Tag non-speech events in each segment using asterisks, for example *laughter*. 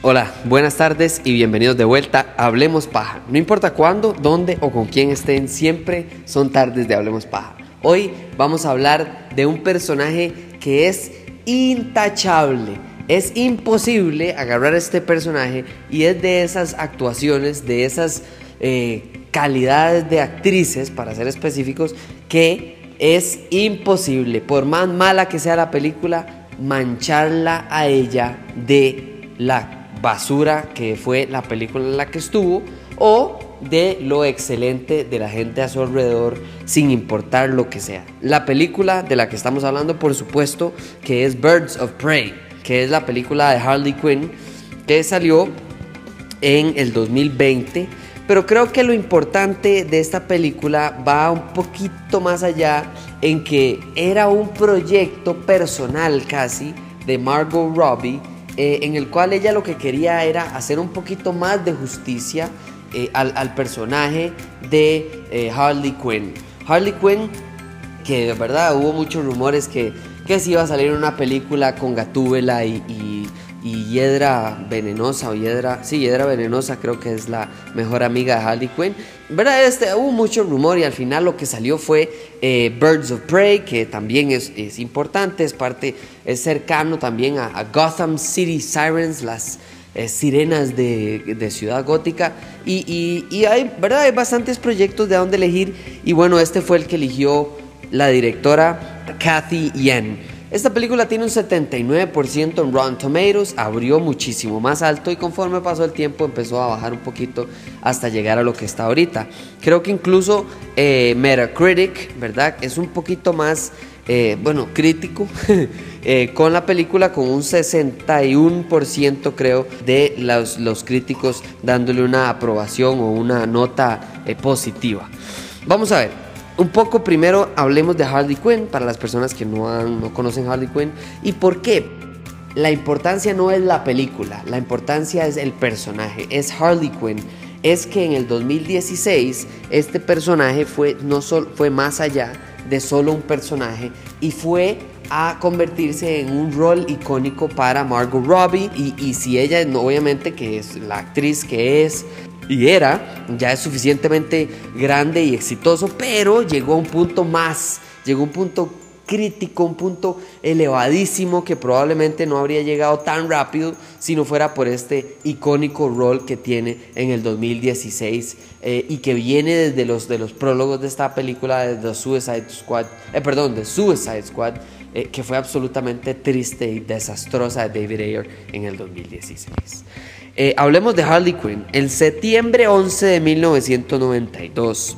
Hola, buenas tardes y bienvenidos de vuelta a Hablemos Paja. No importa cuándo, dónde o con quién estén, siempre son tardes de Hablemos Paja. Hoy vamos a hablar de un personaje que es intachable. Es imposible agarrar a este personaje y es de esas actuaciones, de esas eh, calidades de actrices, para ser específicos, que es imposible, por más mala que sea la película, mancharla a ella de la basura que fue la película en la que estuvo o de lo excelente de la gente a su alrededor sin importar lo que sea. La película de la que estamos hablando, por supuesto, que es Birds of Prey, que es la película de Harley Quinn que salió en el 2020. Pero creo que lo importante de esta película va un poquito más allá en que era un proyecto personal casi de Margot Robbie eh, en el cual ella lo que quería era hacer un poquito más de justicia eh, al, personaje de eh, Harley Quinn. Harley Quinn, que de verdad hubo muchos rumores que, que se iba a salir una película con Gatúbela y y Hiedra Venenosa o Hiedra, sí, Hiedra Venenosa creo que es la mejor amiga de Harley Quinn. ¿Verdad? Este, hubo mucho rumor y al final lo que salió fue eh, Birds of Prey, que también es, es, importante, es parte, es cercano también a, Gotham City Sirens, las eh, sirenas de, de, Ciudad Gótica. Y, y, y, hay, ¿verdad? hay bastantes proyectos de dónde elegir y bueno, este fue el que eligió la directora Kathy Yen. Esta película tiene un 79% en Rotten Tomatoes, abrió muchísimo más alto y conforme pasó el tiempo empezó a bajar un poquito hasta llegar a lo que está ahorita. Creo que incluso eh, Metacritic, ¿verdad? Es un poquito más, eh, bueno, crítico *laughs* eh, con la película, con un 61% creo de los, los, críticos dándole una aprobación o una nota positiva. Vamos a ver un poco primero hablemos de Harley Quinn para las personas que no, no conocen Harley Quinn y por qué. La importancia no es la película, la importancia es el personaje, es Harley Quinn. Es que en el 2016 este personaje fue, no fue más allá de solo un personaje y fue a convertirse en un rol icónico para Margot Robbie y, y si ella obviamente que es la actriz que es y era, ya es suficientemente grande y exitoso, pero llegó a un punto más, llegó a un punto crítico, un punto elevadísimo que probablemente no habría llegado tan rápido si no fuera por este icónico rol que tiene en el 2016 eh, y que viene desde los, de los prólogos de esta película de The Suicide Squad, eh, perdón, de Suicide Squad, eh, que fue absolutamente triste y desastrosa de David Ayer en el 2016. Eh, hablemos de Harley Quinn. El septiembre 11 de 1992,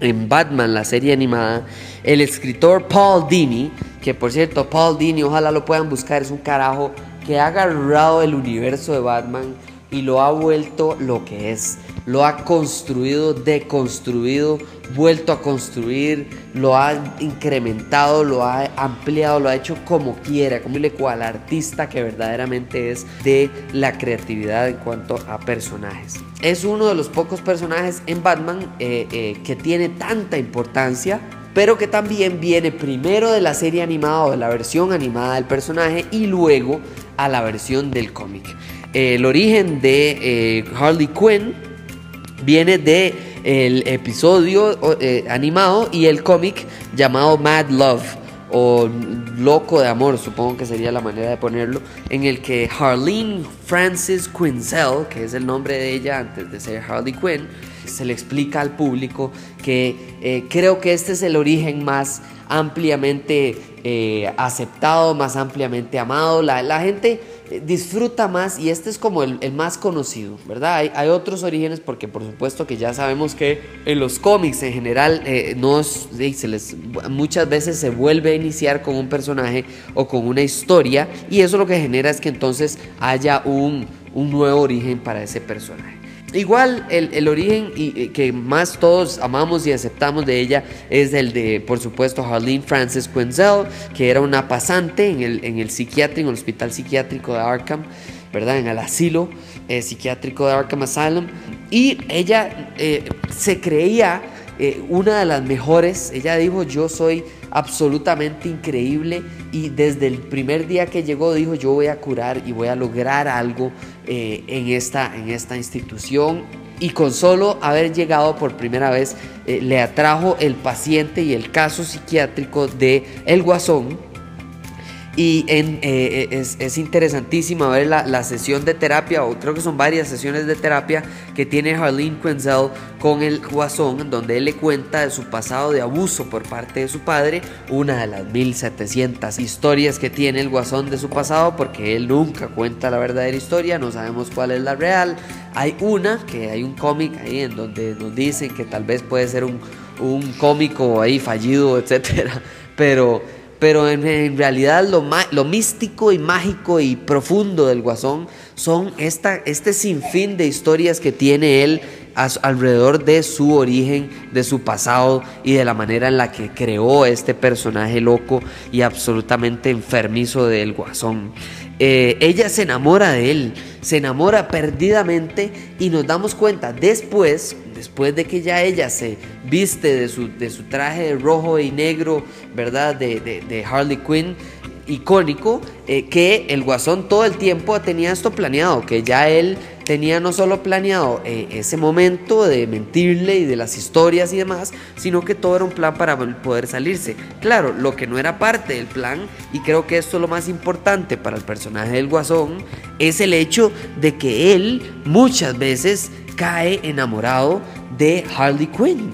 en Batman, la serie animada, el escritor Paul Dini, que por cierto, Paul Dini, ojalá lo puedan buscar, es un carajo que ha agarrado el universo de Batman y lo ha vuelto lo que es. Lo ha construido, deconstruido, vuelto a construir, lo ha incrementado, lo ha ampliado, lo ha hecho como quiera, como le cual artista que verdaderamente es de la creatividad en cuanto a personajes. Es uno de los pocos personajes en Batman eh, eh, que tiene tanta importancia pero que también viene primero de la serie animada o de la versión animada del personaje y luego a la versión del cómic el origen de eh, Harley Quinn viene de el episodio eh, animado y el cómic llamado Mad Love o Loco de Amor, supongo que sería la manera de ponerlo, en el que Harleen Francis Quinzel, que es el nombre de ella antes de ser Harley Quinn, se le explica al público que eh, creo que este es el origen más ampliamente aceptado, más ampliamente amado. La gente disfruta más y este es como el, más conocido, ¿verdad? Hay, otros orígenes porque por supuesto que ya sabemos que en los cómics en general eh, no se les, muchas veces se vuelve a iniciar con un personaje o con una historia y eso lo que genera es que entonces haya un, un nuevo origen para ese personaje. Igual el, origen y, que más todos amamos y aceptamos de ella es el de, por supuesto, Harleen Frances Quenzel, que era una pasante en el, en el psiquiátrico, en el hospital psiquiátrico de Arkham, ¿verdad? En el asilo eh, psiquiátrico de Arkham Asylum. Y ella eh, se creía eh, una de las mejores. Ella dijo, yo soy absolutamente increíble y desde el primer día que llegó dijo, yo voy a curar y voy a lograr algo eh, en, esta, en esta institución. Y con solo haber llegado por primera vez, eh, le atrajo el paciente y el caso psiquiátrico de El Guasón, y en, eh, es, es, interesantísima ver la, sesión de terapia, o creo que son varias sesiones de terapia que tiene Harleen Quenzel con el guasón, donde él le cuenta de su pasado de abuso por parte de su padre, una de las 1700 historias que tiene el guasón de su pasado, porque él nunca cuenta la verdadera historia, no sabemos cuál es la real. Hay una, que hay un cómic ahí en donde nos dicen que tal vez puede ser un cómico ahí fallido, etcétera, *laughs* pero pero en, realidad lo, lo, místico y mágico y profundo del Guasón son esta, este sinfín de historias que tiene él alrededor de su origen, de su pasado y de la manera en la que creó este personaje loco y absolutamente enfermizo del Guasón. Eh, ella se enamora de él, se enamora perdidamente y nos damos cuenta después, después de que ya ella se viste de su, de su traje rojo y negro, ¿verdad? De, de, Harley Quinn icónico, eh, que el guasón todo el tiempo tenía esto planeado, que ya él tenía no solo planeado eh, ese momento de mentirle y de las historias y demás, sino que todo era un plan para poder salirse. Claro, lo que no era parte del plan, y creo que esto es lo más importante para el personaje del guasón, es el hecho de que él muchas veces cae enamorado de Harley Quinn.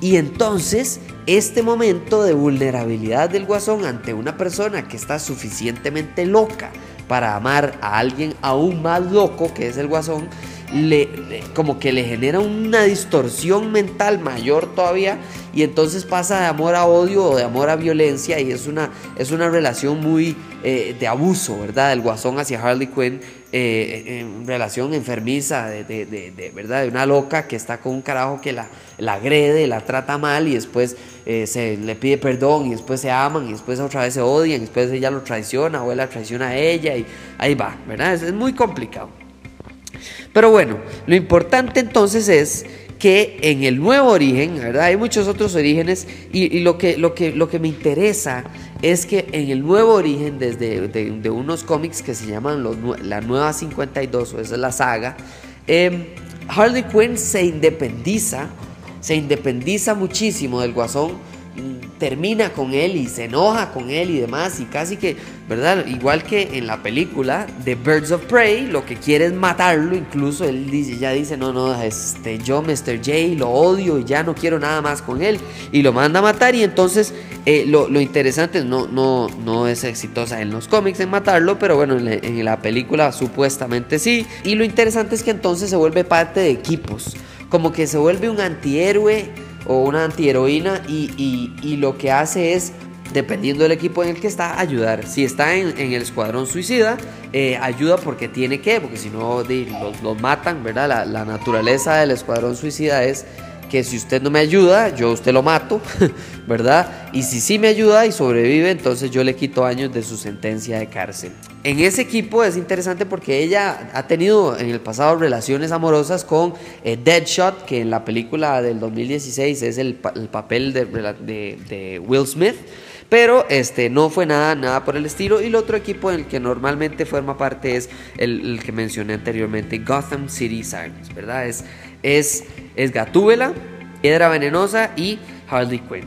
Y entonces este momento de vulnerabilidad del guasón ante una persona que está suficientemente loca para amar a alguien aún más loco que es el guasón, le, como que le genera una distorsión mental mayor todavía y entonces pasa de amor a odio o de amor a violencia y es una, es una relación muy eh, de abuso, ¿verdad? El guasón hacia Harley Quinn eh, en relación enfermiza de, de, ¿verdad? de una loca que está con un carajo que la, la agrede, la trata mal y después eh, se le pide perdón y después se aman y después otra vez se odian y después ella lo traiciona o él la traiciona a ella y ahí va, ¿verdad? Es, muy complicado. Pero bueno, lo importante entonces es que en el nuevo origen, ¿verdad? Hay muchos otros orígenes y, lo, que, lo, que, lo que me interesa es que en el nuevo origen, desde de, unos cómics que se llaman los, La Nueva 52, o esa es la saga, eh, Harley Quinn se independiza, se independiza muchísimo del Guasón termina con él y se enoja con él y demás y casi que, ¿verdad? Igual que en la película de Birds of Prey, lo que quiere es matarlo, incluso él dice, ya dice, no, no, este, yo Mr. J lo odio y ya no quiero nada más con él y lo manda a matar y entonces eh, lo, interesante no, no, no es exitosa en los cómics en matarlo, pero bueno, en la película supuestamente sí y lo interesante es que entonces se vuelve parte de equipos, como que se vuelve un antihéroe o una antiheroína y, y, lo que hace es dependiendo del equipo en el que está, ayudar. Si está en, en el escuadrón suicida, eh, ayuda porque tiene que, porque si no los, los, matan, ¿verdad? La, la, naturaleza del escuadrón suicida es que si usted no me ayuda, yo usted lo mato, *laughs* ¿verdad? Y si sí me ayuda y sobrevive, entonces yo le quito años de su sentencia de cárcel. En ese equipo es interesante porque ella ha tenido en el pasado relaciones amorosas con eh, Deadshot, que en la película del 2016 es el, el papel de, de, de, Will Smith. Pero este, no fue nada, nada por el estilo. Y el otro equipo en el que normalmente forma parte es el, que mencioné anteriormente, Gotham City Sirens, ¿verdad? Es, es es Gatúbela, Piedra Venenosa y Harley Quinn.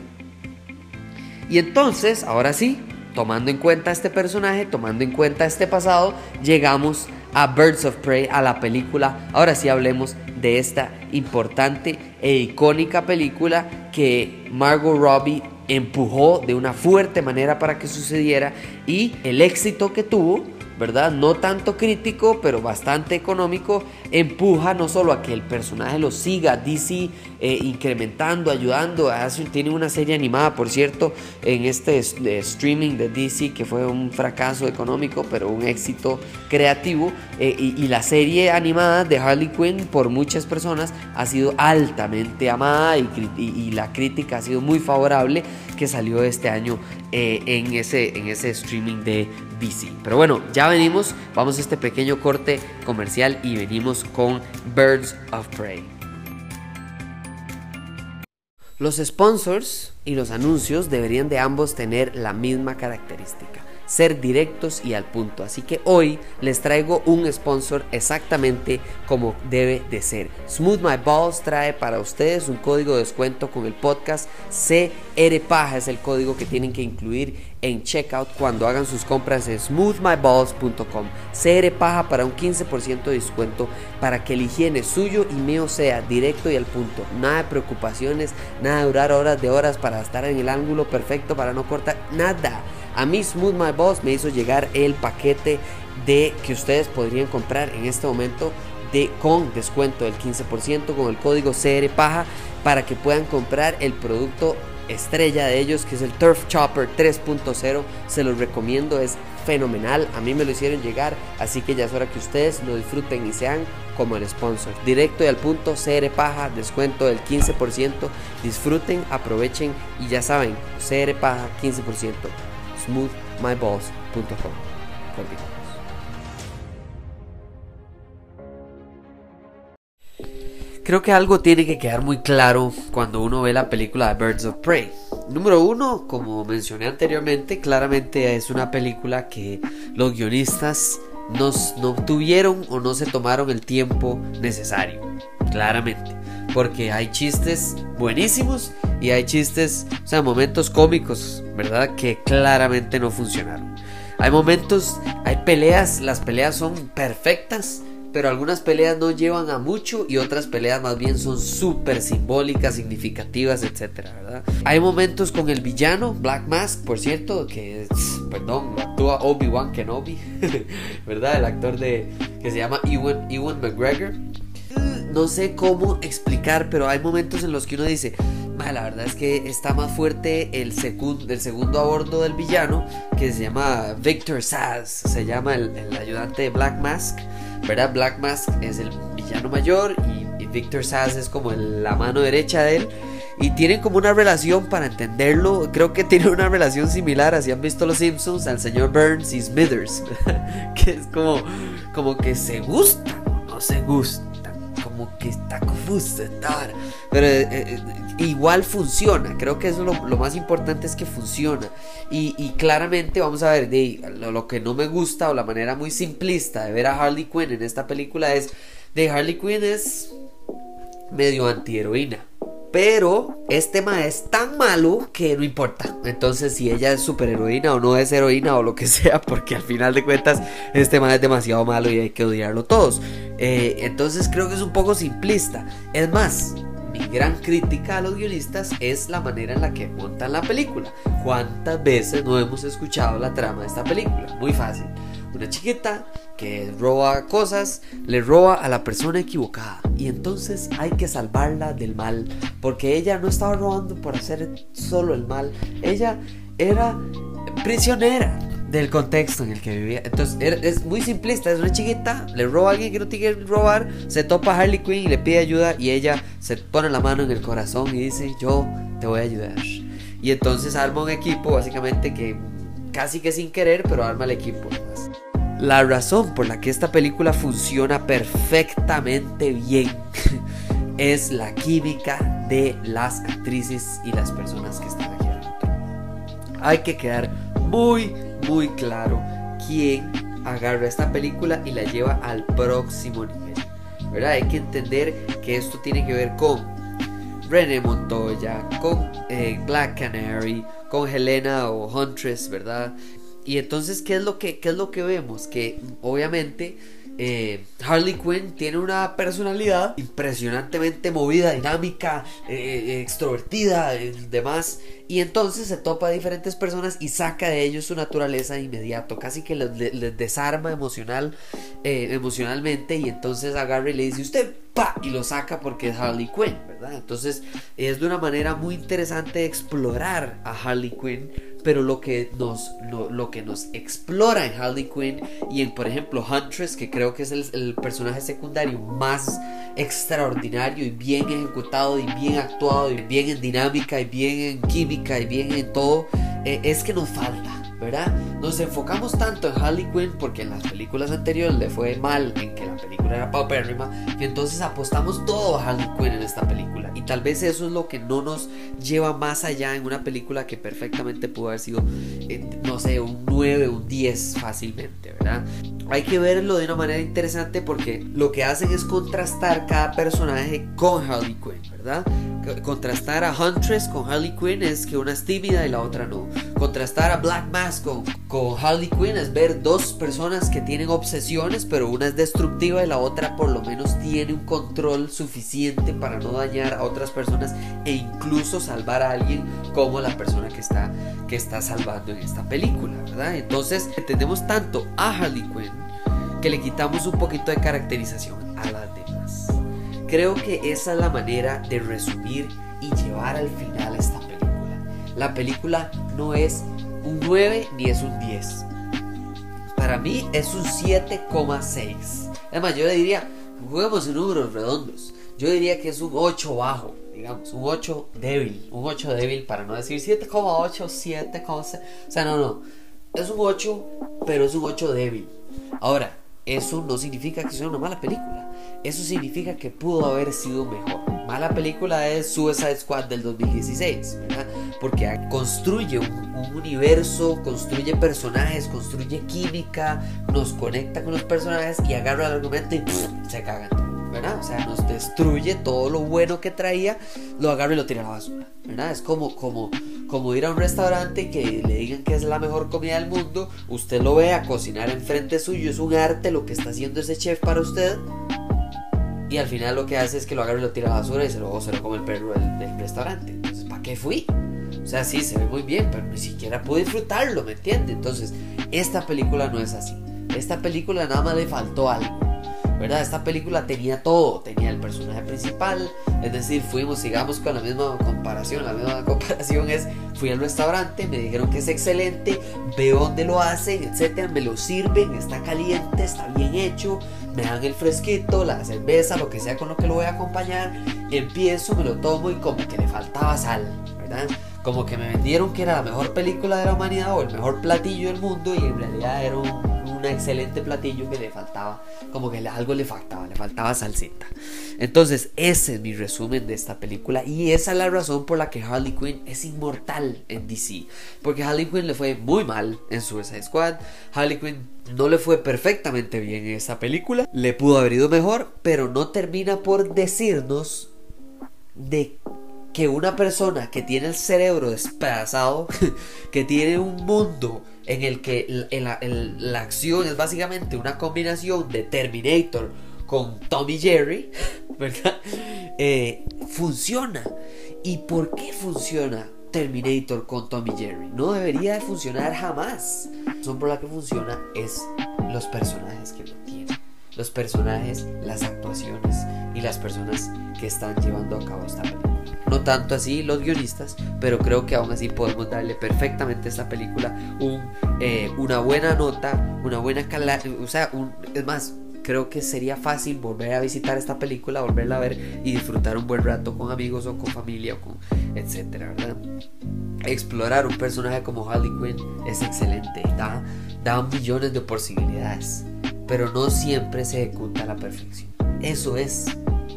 Y entonces, ahora sí, tomando en cuenta este personaje, tomando en cuenta este pasado, llegamos a Birds of Prey, a la película. Ahora sí hablemos de esta importante e icónica película que Margot Robbie empujó de una fuerte manera para que sucediera y el éxito que tuvo ¿verdad? No tanto crítico, pero bastante económico, empuja no solo a que el personaje lo siga, DC eh, incrementando, ayudando, hace, tiene una serie animada, por cierto, en este streaming de DC que fue un fracaso económico, pero un éxito creativo, eh, y, la serie animada de Harley Quinn por muchas personas ha sido altamente amada y, la crítica ha sido muy favorable que salió este año eh, en, ese, en ese streaming de Pero bueno, ya venimos, vamos a este pequeño corte comercial y venimos con Birds of Prey. Los sponsors y los anuncios deberían de ambos tener la misma característica ser directos y al punto. Así que hoy les traigo un sponsor exactamente como debe de ser. Smooth My Balls trae para ustedes un código de descuento con el podcast CRPaja es el código que tienen que incluir en checkout cuando hagan sus compras en smoothmyballs.com. CRPaja para un 15% de descuento para que el higiene suyo y mío sea directo y al punto. Nada de preocupaciones, nada de durar horas de horas para estar en el ángulo perfecto para no cortar, nada. A mí Smooth My Boss me hizo llegar el paquete de que ustedes podrían comprar en este momento de, con descuento del 15% con el código CRPAJA para que puedan comprar el producto estrella de ellos que es el Turf Chopper 3.0 se los recomiendo es fenomenal. A mí me lo hicieron llegar así que ya es hora que ustedes lo disfruten y sean como el sponsor. Directo y al punto CRPAJA descuento del 15% disfruten aprovechen y ya saben CRPAJA 15% smoothmyballs.com. Continuamos. Creo que algo tiene que quedar muy claro cuando uno ve la película de Birds of Prey. Número uno, como mencioné anteriormente, claramente es una película que los guionistas no tuvieron o no se tomaron el tiempo necesario. Claramente. Porque hay chistes buenísimos y hay chistes, o sea, momentos cómicos, ¿verdad? Que claramente no funcionaron. Hay momentos, hay peleas, las peleas son perfectas, pero algunas peleas no llevan a mucho y otras peleas más bien son súper simbólicas, significativas, etcétera, ¿verdad? Hay momentos con el villano, Black Mask, por cierto, que, perdón, actúa Obi-Wan Kenobi, *laughs* ¿verdad? El actor de, que se llama Ewan, Ewan McGregor. No sé cómo explicar, pero hay momentos en los que uno dice, la verdad es que está más fuerte el, el segundo a del villano, que se llama Victor Sass, se llama el, ayudante de Black Mask, ¿verdad? Black Mask es el villano mayor y, Victor Sass es como la mano derecha de él. Y tienen como una relación, para entenderlo, creo que tienen una relación similar, así han visto los Simpsons, al señor Burns y Smithers, *laughs* que es como, como que se gustan, no se gustan que está confuso, pero eh, eh, igual funciona. Creo que eso lo, lo, más importante es que funciona. Y, claramente vamos a ver, de, lo, que no me gusta o la manera muy simplista de ver a Harley Quinn en esta película es, de Harley Quinn es medio antiheroína. Pero este tema es tan malo que no importa. Entonces, si ella es superheroína o no es heroína o lo que *laughs* sea, porque al final de cuentas este tema es demasiado malo y hay que odiarlo todos. Eh, entonces, creo que es un poco simplista. Es más, mi gran crítica a los guionistas es la manera en la que montan la película. ¿Cuántas veces no hemos escuchado la trama de esta película? Muy fácil. Una chiquita que roba cosas, le roba a la persona equivocada. Y entonces hay que salvarla del mal. Porque ella no estaba robando por hacer solo el mal. Ella era prisionera del contexto en el que vivía. Entonces es muy simplista, es una chiquita, le roba a alguien que no tiene que robar, se topa a Harley Quinn y le pide ayuda y ella se pone la mano en el corazón y dice, yo te voy a ayudar. Y entonces arma un equipo básicamente que casi que sin querer, pero arma el equipo. La razón por la que esta película funciona perfectamente bien *laughs* es la química de las actrices y las personas que están aquí Hay que quedar muy, muy claro quién agarra esta película y la lleva al próximo nivel. ¿verdad? Hay que entender que esto tiene que ver con René Montoya, con eh, Black Canary, con Helena o Huntress, ¿verdad? Y entonces, ¿qué es lo que, qué es lo que vemos? Que obviamente eh, Harley Quinn tiene una personalidad impresionantemente movida, dinámica, eh, eh, extrovertida, y demás. Y entonces se topa a diferentes personas y saca de ellos su naturaleza de inmediato. Casi que les, desarma emocional, emocionalmente. Y entonces agarra y le dice: Usted pa y lo saca porque es Harley Quinn, ¿verdad? Entonces es de una manera muy interesante explorar a Harley Quinn pero lo que nos, lo, que nos explora en Harley Quinn y en, por ejemplo, Huntress, que creo que es el, personaje secundario más extraordinario y bien ejecutado y bien actuado y bien en dinámica y bien en química y bien en todo, eh, es que nos falta ¿verdad? Nos enfocamos tanto en Harley Quinn porque en las películas anteriores le fue mal en que la película era paupérrima que entonces apostamos todo a Harley Quinn en esta película y tal vez eso es lo que no nos lleva más allá en una película que perfectamente pudo haber sido, eh, no sé, un 9, un 10 fácilmente, ¿verdad? Hay que verlo de una manera interesante porque lo que hacen es contrastar cada personaje con Harley Quinn, ¿verdad? Contrastar a Huntress con Harley Quinn es que una es tímida y la otra no. Contrastar a Black Mask con, con Harley Quinn es ver dos personas que tienen obsesiones, pero una es destructiva y la otra por lo menos tiene un control suficiente para no dañar a otras personas e incluso salvar a alguien como la persona que está, que está salvando en esta película, ¿verdad? Entonces entendemos tanto a Harley Quinn que le quitamos un poquito de caracterización a las demás. Creo que esa es la manera de resumir y llevar al final esta película. La película no es un 9 ni es un 10. Para mí es un 7,6. Además, yo le diría, juguemos en números redondos. Yo diría que es un 8 bajo, digamos, un 8 débil. Un 8 débil para no decir 7,8, 7,6. O sea, no, no. Es un 8, pero es un 8 débil. Ahora, eso no significa que sea una mala película. Eso significa que pudo haber sido mejor. Mala película es Suicide Squad del 2016, ¿verdad? Porque construye un, universo, construye personajes, construye química, nos conecta con los personajes y agarra el argumento y se cagan. ¿verdad? O sea, nos destruye todo lo bueno que traía, lo agarra y lo tira a la basura, ¿verdad? Es como, como, como ir a un restaurante y que le digan que es la mejor comida del mundo, usted lo ve a cocinar enfrente suyo, es un arte lo que está haciendo ese chef para usted, y al final lo que hace es que lo agarra y lo tira a la basura y se lo, se lo come el perro del, restaurante. Entonces, ¿para qué fui? O sea, sí, se ve muy bien, pero ni siquiera pude disfrutarlo, ¿me entiende? Entonces, esta película no es así. Esta película nada más le faltó algo. ¿Verdad? Esta película tenía todo, tenía el personaje principal, es decir, fuimos, sigamos con la misma comparación, la misma *laughs* comparación es, fui al restaurante, me dijeron que es excelente, veo dónde lo hacen, etcétera, me lo sirven, está caliente, está bien hecho, me dan el fresquito, la cerveza, lo que sea con lo que lo voy a acompañar, empiezo, me lo tomo y como que le faltaba sal, ¿verdad? Como que me vendieron que era la mejor película de la humanidad o el mejor platillo del mundo y en realidad era un un excelente platillo que le faltaba, como que algo le faltaba, le faltaba salsita. Entonces, ese es mi resumen de esta película y esa es la razón por la que Harley Quinn es inmortal en DC. Porque Harley Quinn le fue muy mal en Suicide Squad, Harley Quinn no le fue perfectamente bien en esa película, le pudo haber ido mejor, pero no termina por decirnos de que una persona que tiene el cerebro despedazado, *laughs* que tiene un mundo en el que la, acción es básicamente una combinación de Terminator con Tommy Jerry, *laughs* ¿verdad? Eh, funciona. ¿Y por qué funciona Terminator con Tommy Jerry? No debería de funcionar jamás. La razón por la que funciona es los personajes que tiene. Los personajes, las actuaciones y las personas que están llevando a cabo esta película. No tanto así los guionistas, pero creo que aún así podemos darle perfectamente a esta película un, eh, una buena nota, una buena calidad. O sea, un, es más, creo que sería fácil volver a visitar esta película, volverla a ver y disfrutar un buen rato con amigos o con familia o con etcétera, ¿verdad? Explorar un personaje como Harley Quinn es excelente, da, da millones de posibilidades, pero no siempre se ejecuta a la perfección. Eso es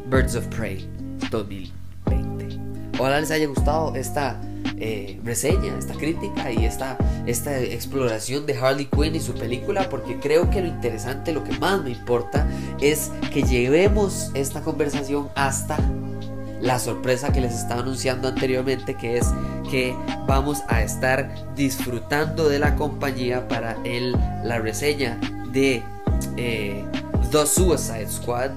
Birds of Prey 2000. Ojalá les haya gustado esta eh, reseña, esta crítica y esta, esta exploración de Harley Quinn y su película, porque creo que lo interesante, lo que más me importa, es que llevemos esta conversación hasta la sorpresa que les estaba anunciando anteriormente, que es que vamos a estar disfrutando de la compañía para el, la reseña de eh, The Suicide Squad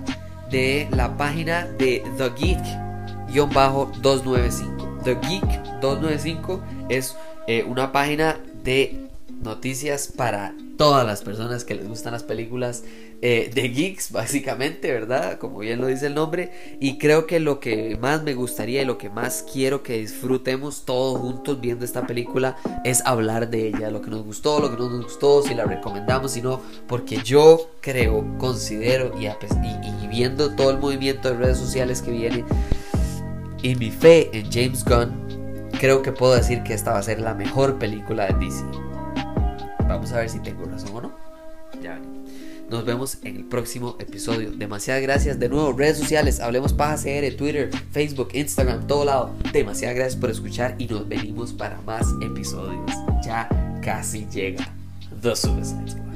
de la página de The Geek 295. The Geek 295 es eh, una página de noticias para todas las personas que les gustan las películas eh, de geeks, *laughs* básicamente, ¿verdad? Como bien lo dice el nombre. Y creo que lo que más me gustaría y lo que más quiero que disfrutemos todos juntos viendo esta película es hablar de ella, lo que nos gustó, lo que no nos gustó, si la recomendamos, si no, porque yo creo, considero y, y viendo todo el movimiento de redes sociales que viene, y mi fe en James Gunn, creo que puedo decir que esta va a ser la mejor película de DC. vamos a ver si tengo razón o no. Ya. Nos vemos en el próximo episodio. Demasiadas gracias. De nuevo, redes sociales. Hablemos Paja CR, Twitter, Facebook, Instagram, todo lado. Demasiadas gracias por escuchar y nos venimos para más episodios. Ya casi llega The Suicide.